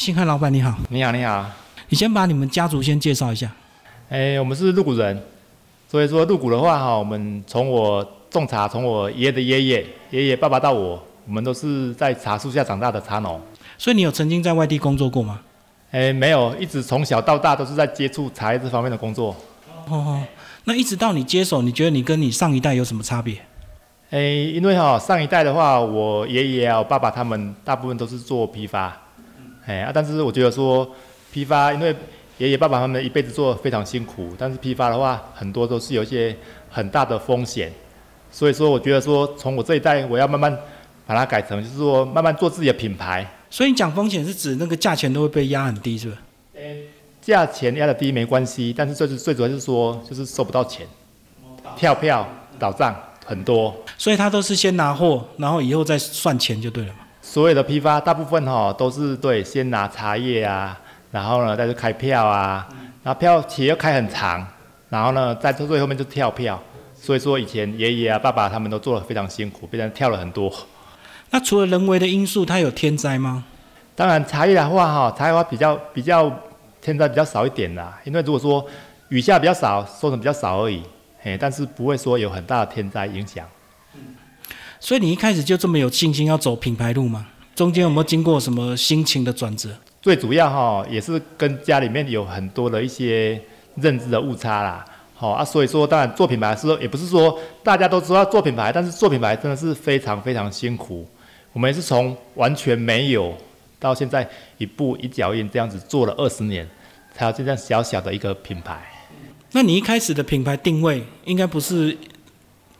新汉老板你好，你好，你好。你先把你们家族先介绍一下。哎，我们是鹿谷人，所以说鹿谷的话哈，我们从我种茶，从我爷爷的爷爷、爷爷爸爸到我，我们都是在茶树下长大的茶农。所以你有曾经在外地工作过吗？哎，没有，一直从小到大都是在接触茶叶这方面的工作。哦，那一直到你接手，你觉得你跟你上一代有什么差别？哎，因为哈上一代的话，我爷爷啊、我爸爸他们大部分都是做批发，哎啊，但是我觉得说批发，因为爷爷爸爸他们一辈子做非常辛苦，但是批发的话很多都是有一些很大的风险，所以说我觉得说从我这一代，我要慢慢把它改成，就是说慢慢做自己的品牌。所以你讲风险是指那个价钱都会被压很低，是不是？价钱压的低没关系，但是最最主要是说就是收不到钱，跳票倒账很多。所以他都是先拿货，然后以后再算钱就对了嘛。所有的批发大部分哈都是对，先拿茶叶啊，然后呢再去开票啊，然后票期要开很长，然后呢在最后面就跳票。所以说以前爷爷啊、爸爸他们都做的非常辛苦，被人跳了很多。那除了人为的因素，它有天灾吗？当然茶叶的话哈，茶叶的话比较比较天灾比较少一点啦，因为如果说雨下比较少，收成比较少而已，嘿，但是不会说有很大的天灾影响。所以你一开始就这么有信心要走品牌路吗？中间有没有经过什么心情的转折？最主要哈也是跟家里面有很多的一些认知的误差啦。好啊，所以说当然做品牌的时候，也不是说大家都知道做品牌，但是做品牌真的是非常非常辛苦。我们也是从完全没有到现在一步一脚印这样子做了二十年，才有这样小小的一个品牌。那你一开始的品牌定位应该不是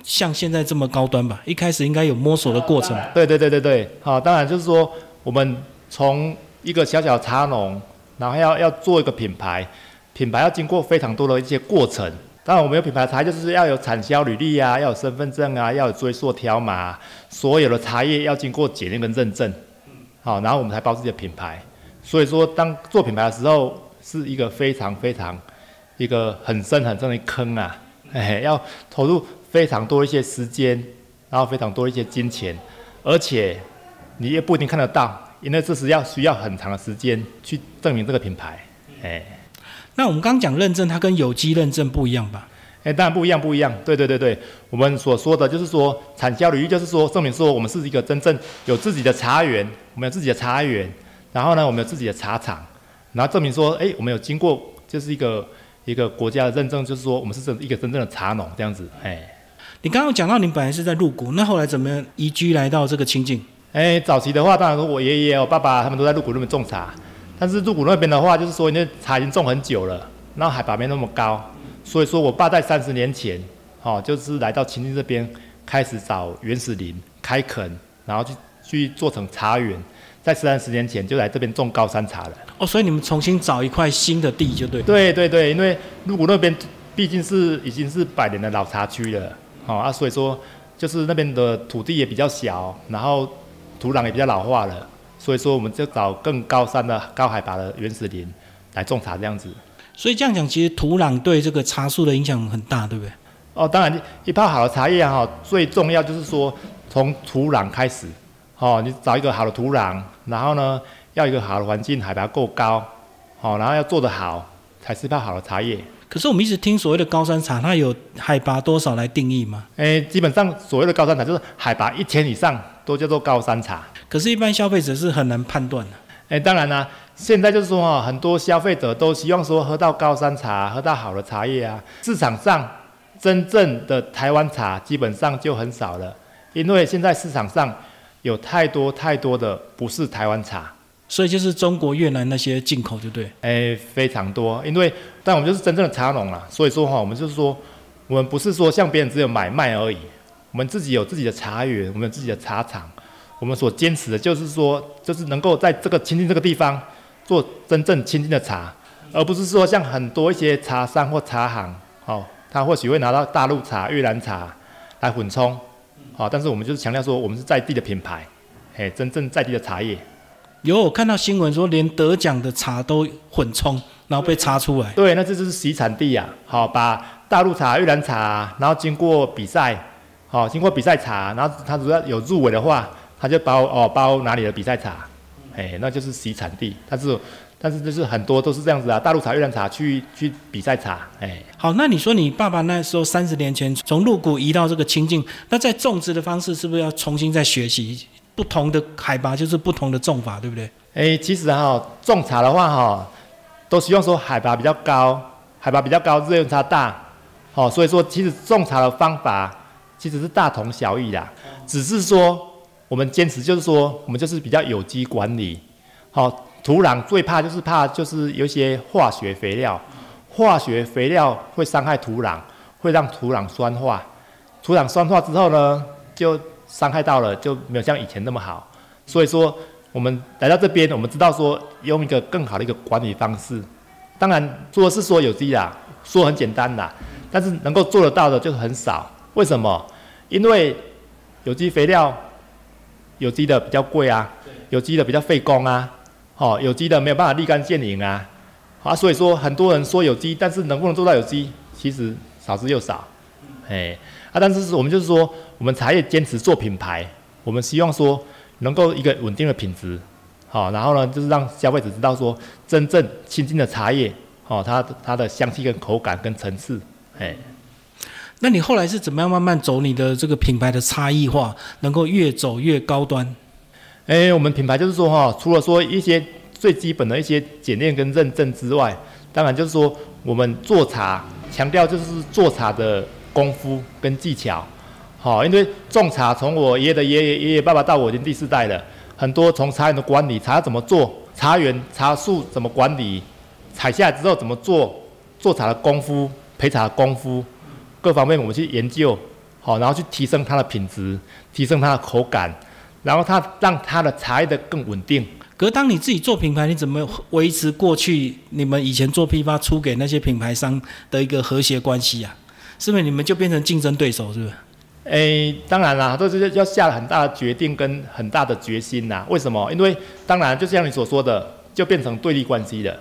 像现在这么高端吧？一开始应该有摸索的过程。对对对对对，好，当然就是说我们从一个小小茶农，然后要要做一个品牌，品牌要经过非常多的一些过程。当然，我们有品牌茶，就是要有产销履历啊，要有身份证啊，要有追溯条码，所有的茶叶要经过检验跟认证，好，然后我们才包自己的品牌。所以说，当做品牌的时候，是一个非常非常一个很深很深的坑啊，哎，要投入非常多一些时间，然后非常多一些金钱，而且你也不一定看得到，因为这是要需要很长的时间去证明这个品牌，哎。那我们刚讲认证，它跟有机认证不一样吧？哎，当然不一样，不一样。对对对对，我们所说的就是说，产销履历就是说，证明说我们是一个真正有自己的茶园，我们有自己的茶园，然后呢，我们有自己的茶厂，然后证明说，哎，我们有经过就是一个一个国家的认证，就是说我们是真一个真正的茶农这样子。哎，你刚刚讲到你本来是在入谷，那后来怎么移居来到这个清境？哎，早期的话，当然说我爷爷、我爸爸他们都在入谷那边种茶。但是入谷那边的话，就是说，因为茶已经种很久了，然后海拔没那么高，所以说我爸在三十年前，哦，就是来到清境这边，开始找原始林开垦，然后去去做成茶园，在三十年前就来这边种高山茶了。哦，所以你们重新找一块新的地就对。对对对，因为入谷那边毕竟是已经是百年的老茶区了，好啊，所以说就是那边的土地也比较小，然后土壤也比较老化了。所以说，我们就找更高山的高海拔的原始林来种茶这样子。所以这样讲，其实土壤对这个茶树的影响很大，对不对？哦，当然，一泡好的茶叶哈，最重要就是说从土壤开始。哦，你找一个好的土壤，然后呢，要一个好的环境，海拔够高，好，然后要做得好，才是一泡好的茶叶。可是我们一直听所谓的高山茶，它有海拔多少来定义吗？诶，基本上所谓的高山茶就是海拔一千以上都叫做高山茶。可是，一般消费者是很难判断的。诶，当然啦，现在就是说哈，很多消费者都希望说喝到高山茶，喝到好的茶叶啊。市场上真正的台湾茶基本上就很少了，因为现在市场上有太多太多的不是台湾茶，所以就是中国、越南那些进口，就对。哎，非常多，因为但我们就是真正的茶农啦，所以说哈，我们就是说，我们不是说像别人只有买卖而已，我们自己有自己的茶园，我们有自己的茶厂。我们所坚持的就是说，就是能够在这个亲近这个地方做真正亲近的茶，而不是说像很多一些茶商或茶行，哦，他或许会拿到大陆茶、越南茶来混充，好，但是我们就是强调说，我们是在地的品牌，嘿，真正在地的茶叶。有我看到新闻说，连得奖的茶都混冲，然后被查出来。对，那这就是洗产地呀，好，把大陆茶、越南茶，然后经过比赛，好，经过比赛茶，然后他如果有入围的话。他就包哦包哪里的比赛茶，哎，那就是洗产地。但是但是就是很多都是这样子啊，大陆茶、越南茶去去比赛茶，哎。好，那你说你爸爸那时候三十年前从鹿谷移到这个清境，那在种植的方式是不是要重新再学习不同的海拔，就是不同的种法，对不对？哎，其实哈，种茶的话哈，都希望说海拔比较高，海拔比较高，日用差大，好，所以说其实种茶的方法其实是大同小异的，只是说我们坚持就是说，我们就是比较有机管理，好，土壤最怕就是怕就是有一些化学肥料，化学肥料会伤害土壤，会让土壤酸化，土壤酸化之后呢，就伤害到了，就没有像以前那么好，所以说。我们来到这边，我们知道说用一个更好的一个管理方式，当然说是说有机啦，说很简单啦，但是能够做得到的就很少。为什么？因为有机肥料，有机的比较贵啊，有机的比较费工啊，哦，有机的没有办法立竿见影啊，啊，所以说很多人说有机，但是能不能做到有机，其实少之又少，哎，啊，但是我们就是说，我们茶叶坚持做品牌，我们希望说。能够一个稳定的品质，好，然后呢，就是让消费者知道说，真正亲近的茶叶，哦，它它的香气跟口感跟层次，哎，那你后来是怎么样慢慢走你的这个品牌的差异化，能够越走越高端？哎，我们品牌就是说哈，除了说一些最基本的一些检验跟认证之外，当然就是说我们做茶强调就是做茶的功夫跟技巧。好，因为种茶从我爷爷的爷爷、爷爷爸爸到我已经第四代了，很多从茶园的管理，茶怎么做，茶园茶树怎么管理，采下来之后怎么做，做茶的功夫，陪茶的功夫，各方面我们去研究，好，然后去提升它的品质，提升它的口感，然后它让它的茶叶的更稳定。可是当你自己做品牌，你怎么维持过去你们以前做批发出给那些品牌商的一个和谐关系啊？是不是你们就变成竞争对手？是不是？诶，当然啦，都是要下了很大的决定跟很大的决心呐。为什么？因为当然就像你所说的，就变成对立关系了。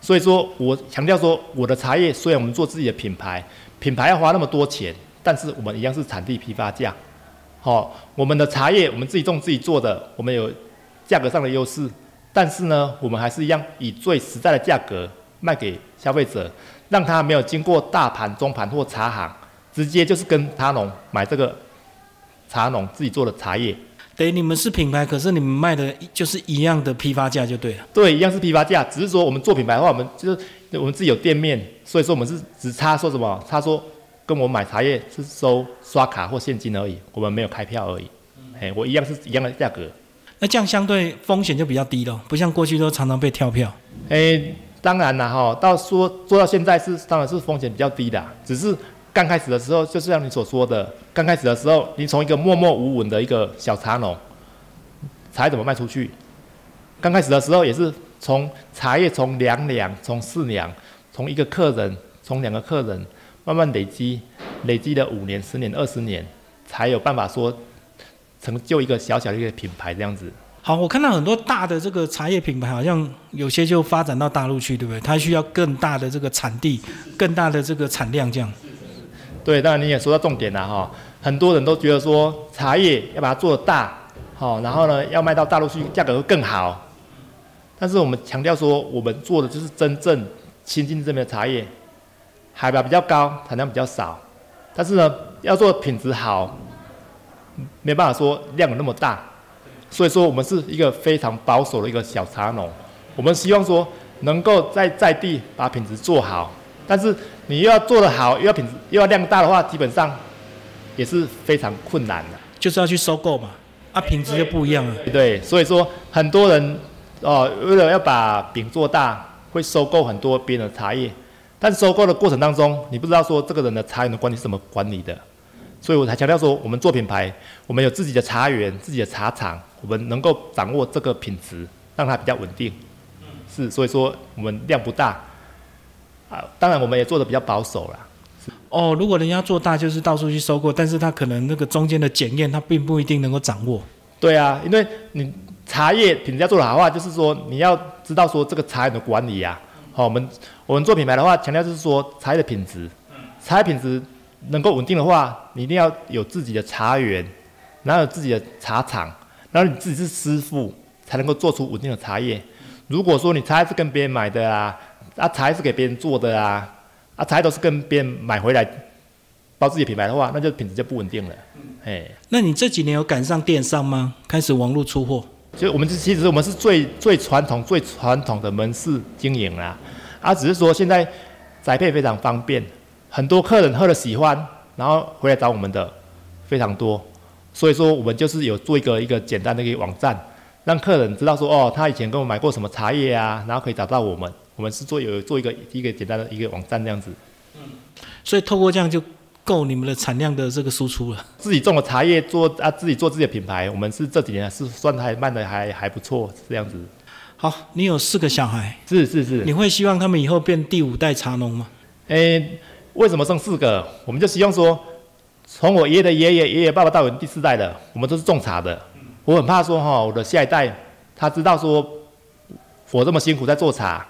所以说我强调说，我的茶叶虽然我们做自己的品牌，品牌要花那么多钱，但是我们一样是产地批发价。好，我们的茶叶我们自己种自己做的，我们有价格上的优势，但是呢，我们还是一样以最实在的价格卖给消费者，让他没有经过大盘、中盘或茶行。直接就是跟茶农买这个茶农自己做的茶叶，等于你们是品牌，可是你们卖的就是一样的批发价就对了。对，一样是批发价，只是说我们做品牌的话，我们就是我们自己有店面，所以说我们是只差说什么，他说跟我买茶叶是收刷卡或现金而已，我们没有开票而已。哎，我一样是一样的价格。那这样相对风险就比较低了，不像过去都常常被跳票。哎，当然了哈，到说做到现在是当然是风险比较低的，只是。刚开始的时候，就是像你所说的，刚开始的时候，你从一个默默无闻的一个小茶农，茶叶怎么卖出去？刚开始的时候也是从茶叶从两两，从四两，从一个客人，从两个客人，慢慢累积，累积了五年、十年、二十年，才有办法说成就一个小小的一个品牌这样子。好，我看到很多大的这个茶叶品牌，好像有些就发展到大陆去，对不对？它需要更大的这个产地，更大的这个产量，这样。对，当然你也说到重点了哈，很多人都觉得说茶叶要把它做大，好，然后呢要卖到大陆去，价格会更好。但是我们强调说，我们做的就是真正亲近这边的茶叶，海拔比较高，产量比较少，但是呢要做品质好，没办法说量有那么大，所以说我们是一个非常保守的一个小茶农，我们希望说能够在在地把品质做好。但是你又要做得好，又要品质，又要量大的话，基本上也是非常困难的。就是要去收购嘛，啊，品质就不一样了。对，所以说很多人哦，为了要把饼做大，会收购很多别人的茶叶。但收购的过程当中，你不知道说这个人的茶园的管理是怎么管理的。所以我才强调说，我们做品牌，我们有自己的茶园、自己的茶厂，我们能够掌握这个品质，让它比较稳定。是，所以说我们量不大。啊，当然我们也做的比较保守啦。哦，如果人家做大，就是到处去收购，但是他可能那个中间的检验，他并不一定能够掌握。对啊，因为你茶叶品质要做的好话，就是说你要知道说这个茶园的管理啊。好，我们我们做品牌的话，强调就是说茶叶的品质，茶叶品质能够稳定的话，你一定要有自己的茶园，然后有自己的茶厂，然后你自己是师傅，才能够做出稳定的茶叶。如果说你茶叶是跟别人买的啊，啊茶是给别人做的啊，啊茶叶都是跟别人买回来包自己品牌的话，那就品质就不稳定了。哎，那你这几年有赶上电商吗？开始网络出货？就我们其实我们是最最传统、最传统的门市经营啦，啊，只是说现在宅配非常方便，很多客人喝了喜欢，然后回来找我们的非常多，所以说我们就是有做一个一个简单的一个网站，让客人知道说哦，他以前跟我买过什么茶叶啊，然后可以找到我们，我们是做有做一个一个简单的一个网站这样子。嗯，所以透过这样就。够你们的产量的这个输出了。自己种的茶叶做啊，自己做自己的品牌，我们是这几年是算还卖的还还不错，这样子。好，你有四个小孩，是是是。你会希望他们以后变第五代茶农吗？诶，为什么剩四个？我们就希望说，从我爷爷的爷爷、爷爷爸爸到我第四代的，我们都是种茶的。我很怕说哈，我的下一代他知道说，我这么辛苦在做茶，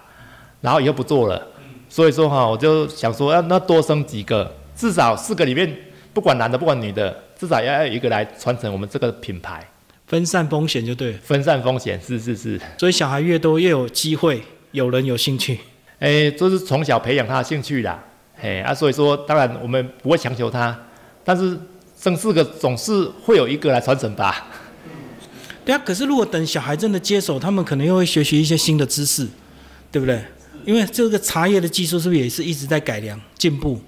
然后以后不做了。所以说哈，我就想说，要那多生几个。至少四个里面，不管男的不管女的，至少要有一个来传承我们这个品牌，分散风险就对。分散风险是是是。所以小孩越多越有机会，有人有兴趣。哎，就是从小培养他的兴趣啦。哎啊，所以说当然我们不会强求他，但是生四个总是会有一个来传承吧。对啊，可是如果等小孩真的接手，他们可能又会学习一些新的知识，对不对？因为这个茶叶的技术是不是也是一直在改良进步？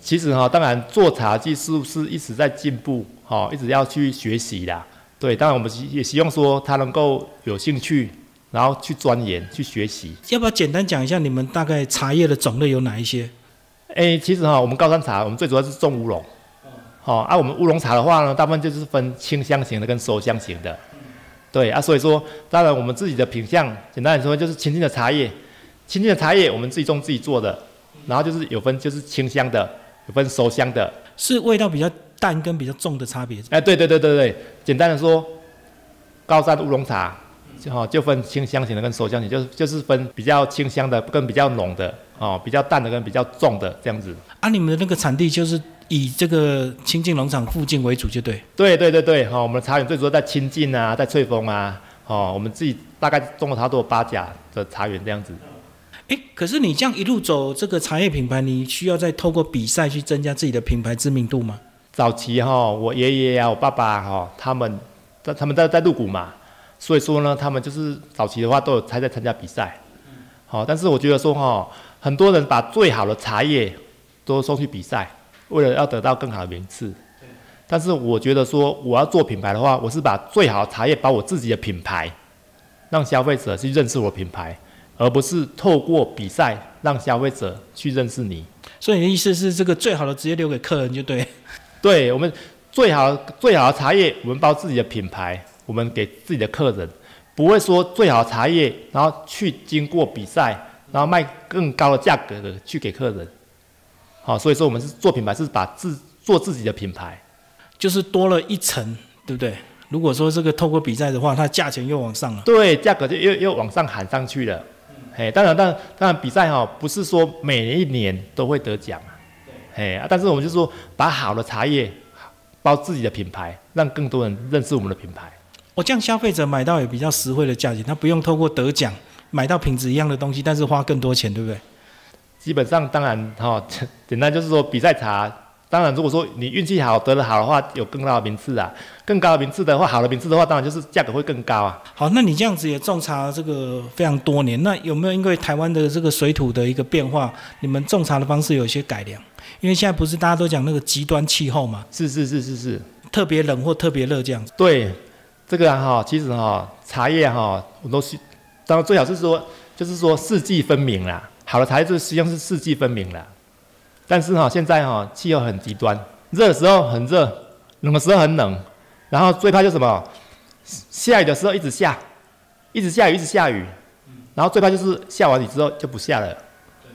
其实哈，当然做茶技术是一直在进步，哈，一直要去学习啦。对，当然我们也希望说他能够有兴趣，然后去钻研、去学习。要不要简单讲一下你们大概茶叶的种类有哪一些？哎，其实哈，我们高山茶我们最主要是种乌龙，好，啊，我们乌龙茶的话呢，大部分就是分清香型的跟收香型的。对啊，所以说，当然我们自己的品相，简单来说就是清净的茶叶，清净的茶叶我们自己种自己做的，然后就是有分就是清香的。有分熟香的，是味道比较淡跟比较重的差别。哎，对对对对对，简单的说，高山乌龙茶，哦，就分清香型的跟熟香型，就是就是分比较清香的跟比较浓的，哦，比较淡的跟比较重的这样子。啊，你们的那个产地就是以这个清境农场附近为主，就对。对对对对，哈，我们的茶园最主要在清境啊，在翠峰啊，哦，我们自己大概种了差不多八甲的茶园这样子。哎，可是你这样一路走这个茶叶品牌，你需要再透过比赛去增加自己的品牌知名度吗？早期哈，我爷爷啊，我爸爸哈，他们在他们在在入股嘛，所以说呢，他们就是早期的话都有才在参加比赛。好，但是我觉得说哈，很多人把最好的茶叶都送去比赛，为了要得到更好的名次。但是我觉得说，我要做品牌的话，我是把最好的茶叶，把我自己的品牌，让消费者去认识我品牌。而不是透过比赛让消费者去认识你，所以你的意思是这个最好的直接留给客人就对。对我们最好最好的茶叶，我们包自己的品牌，我们给自己的客人，不会说最好的茶叶，然后去经过比赛，然后卖更高的价格的去给客人。好，所以说我们是做品牌，是把自做自己的品牌，就是多了一层，对不对？如果说这个透过比赛的话，它价钱又往上了，对，价格就又又往上喊上去了。嘿，当然，当然，当然，比赛哈不是说每一年都会得奖啊。嘿，但是我们就说把好的茶叶包自己的品牌，让更多人认识我们的品牌。我这样消费者买到也比较实惠的价钱，他不用透过得奖买到品质一样的东西，但是花更多钱，对不对？基本上，当然哈，简单就是说比赛茶。当然，如果说你运气好得了好的话，有更高的名次啊。更高的名次的话，好的名次的话，当然就是价格会更高啊。好，那你这样子也种茶这个非常多年，那有没有因为台湾的这个水土的一个变化，你们种茶的方式有一些改良？因为现在不是大家都讲那个极端气候嘛？是是是是是，特别冷或特别热这样子。对，这个哈，其实哈，茶叶哈，我都是，当然最好是说，就是说四季分明啦。好的茶叶就实际上是四季分明啦。但是哈，现在哈气候很极端，热的时候很热，冷的时候很冷，然后最怕就什么，下雨的时候一直下，一直下雨一直下雨，然后最怕就是下完雨之后就不下了。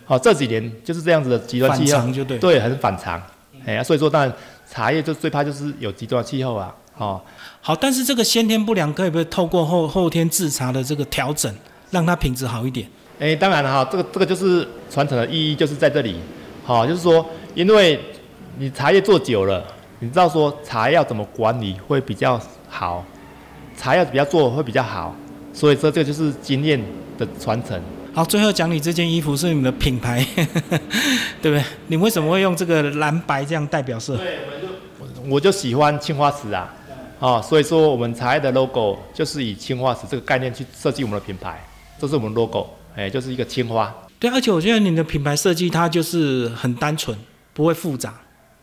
好，这几年就是这样子的极端气候，就对，对，很反常。哎呀，所以说当然茶叶就最怕就是有极端气候啊。哦，好，但是这个先天不良可以不可以透过后后天制茶的这个调整，让它品质好一点？哎，当然了哈，这个这个就是传承的意义就是在这里。好，就是说，因为你茶叶做久了，你知道说茶要怎么管理会比较好，茶叶比较做会比较好，所以说这个就是经验的传承。好，最后讲你这件衣服是你们的品牌，对不对？你为什么会用这个蓝白这样代表色？对，我就我就喜欢青花瓷啊，哦，所以说我们茶叶的 logo 就是以青花瓷这个概念去设计我们的品牌，这是我们 logo，哎，就是一个青花。对，而且我觉得你的品牌设计它就是很单纯，不会复杂，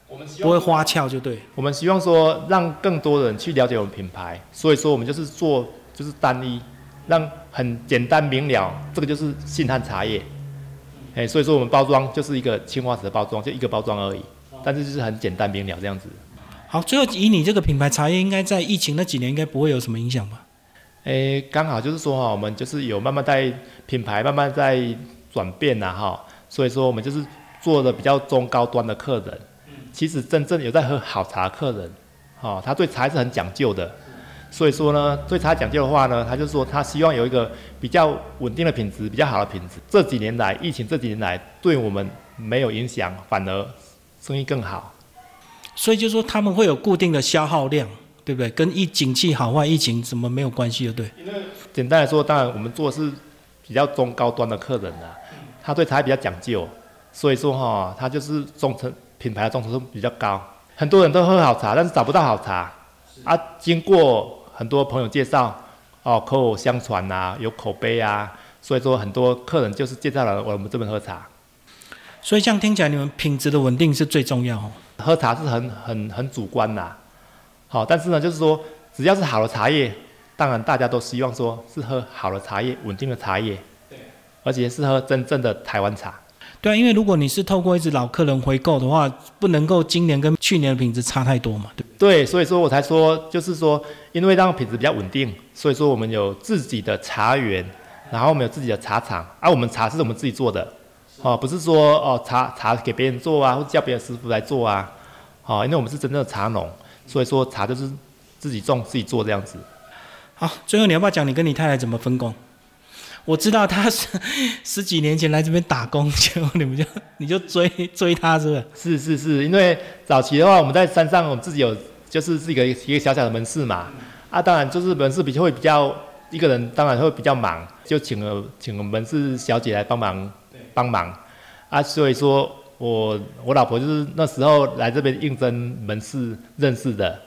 我们不会花俏，就对。我们希望说让更多人去了解我们品牌，所以说我们就是做就是单一。让很简单明了，这个就是信汉茶叶，哎，所以说我们包装就是一个青花瓷的包装，就一个包装而已，但是就是很简单明了这样子。好，最后以你这个品牌茶叶，应该在疫情那几年应该不会有什么影响吧？哎，刚好就是说哈，我们就是有慢慢在品牌慢慢在转变呐哈，所以说我们就是做的比较中高端的客人，其实真正有在喝好茶客人，哈，他对茶是很讲究的。所以说呢，对他讲究的话呢，他就说他希望有一个比较稳定的品质，比较好的品质。这几年来，疫情这几年来对我们没有影响，反而生意更好。所以就说他们会有固定的消耗量，对不对？跟疫景气好坏、疫情什么没有关系的，对？简单来说，当然我们做的是比较中高端的客人啊，他对茶比较讲究，所以说哈，他就是忠诚品牌的忠诚度比较高。很多人都喝好茶，但是找不到好茶啊，经过。很多朋友介绍，哦，口口相传呐，有口碑啊，所以说很多客人就是介绍了我们这边喝茶。所以这样听起来，你们品质的稳定是最重要。喝茶是很很很主观呐，好，但是呢，就是说只要是好的茶叶，当然大家都希望说是喝好的茶叶，稳定的茶叶，对，而且是喝真正的台湾茶。对啊，因为如果你是透过一直老客人回购的话，不能够今年跟去年的品质差太多嘛，对不对，所以说我才说，就是说，因为让品质比较稳定，所以说我们有自己的茶园，然后我们有自己的茶厂，而我们茶是我们自己做的，哦，不是说哦茶茶给别人做啊，或者叫别的师傅来做啊，哦，因为我们是真正的茶农，所以说茶就是自己种自己做这样子。好，最后你要不要讲你跟你太太怎么分工？我知道他是 十几年前来这边打工，结果你们就 你就追追他，是不是？是是是，因为早期的话，我们在山上，我们自己有就是自己一个一个小小的门市嘛。啊，当然就是门市比较会比较一个人，当然会比较忙，就请了请了门市小姐来帮忙帮忙。啊，所以说我我老婆就是那时候来这边应征门市认识的，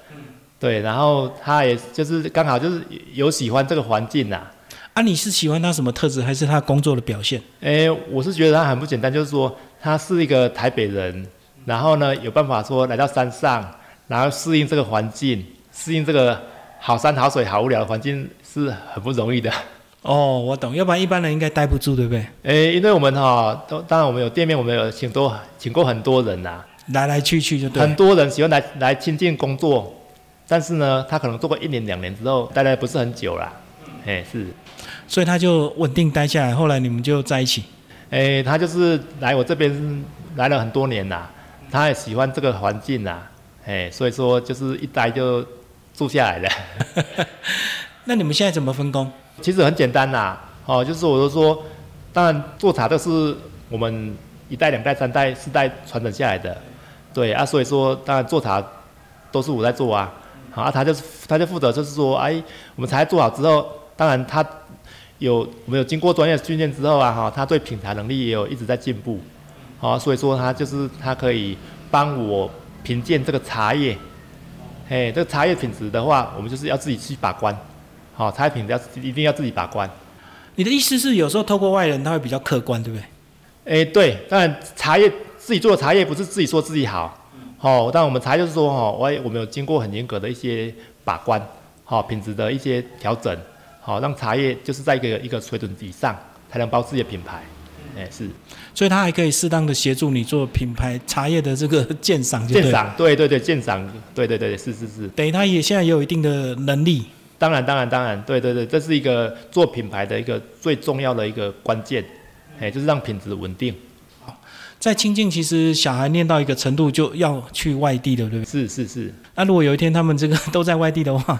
对，然后她也就是刚好就是有喜欢这个环境呐。啊，你是喜欢他什么特质，还是他工作的表现？哎，我是觉得他很不简单，就是说他是一个台北人，然后呢有办法说来到山上，然后适应这个环境，适应这个好山好水好无聊的环境是很不容易的。哦，我懂，要不然一般人应该待不住，对不对？哎，因为我们哈都当然我们有店面，我们有请多请过很多人呐，来来去去就对。很多人喜欢来来亲近工作，但是呢，他可能做过一年两年之后，待的不是很久啦。哎，是。所以他就稳定待下来，后来你们就在一起。哎，他就是来我这边来了很多年啦，他也喜欢这个环境呐，哎，所以说就是一待就住下来了。那你们现在怎么分工？其实很简单呐，哦，就是我都说，当然做茶都是我们一代、两代、三代、四代传承下来的，对啊，所以说当然做茶都是我在做啊，好啊，他就是他就负责就是说，哎，我们茶做好之后，当然他。有我们有经过专业训练之后啊，哈，他对品茶能力也有一直在进步，好，所以说他就是他可以帮我评鉴这个茶叶，嘿，这个茶叶品质的话，我们就是要自己去把关，好，茶叶品质要一定要自己把关。你的意思是有时候透过外人他会比较客观，对不对？哎，对，当然茶叶自己做的茶叶不是自己说自己好，好，但我们茶就是说哈，我我们有经过很严格的一些把关，好，品质的一些调整。好，让茶叶就是在一个一个水准以上，才能包自己的品牌。哎，是，所以它还可以适当的协助你做品牌茶叶的这个鉴赏，鉴赏，对对对，鉴赏，对对对，是是是。等于它也现在也有一定的能力。当然当然当然，对对对，这是一个做品牌的一个最重要的一个关键，哎，就是让品质稳定。在清境，其实小孩念到一个程度就要去外地的，对不对？是是是。那如果有一天他们这个都在外地的话，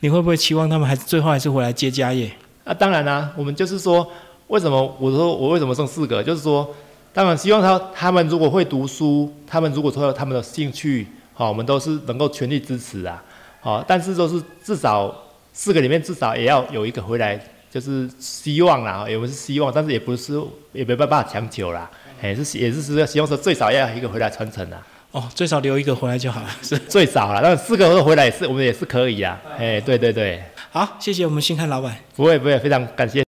你会不会期望他们还是最后还是回来接家业？啊，当然啦，我们就是说，为什么我说我为什么生四个？就是说，当然希望他他们如果会读书，他们如果说有他们的兴趣，好，我们都是能够全力支持啊。好，但是都是至少四个里面至少也要有一个回来就是希望啦，也不是希望，但是也不是也没办法强求啦，哎，是也是是希望说最少要一个回来传承的。哦，最少留一个回来就好了，是最少了，那四个回来也是我们也是可以啊，哎，对对对，好，谢谢我们新汉老板，不会不会，非常感谢。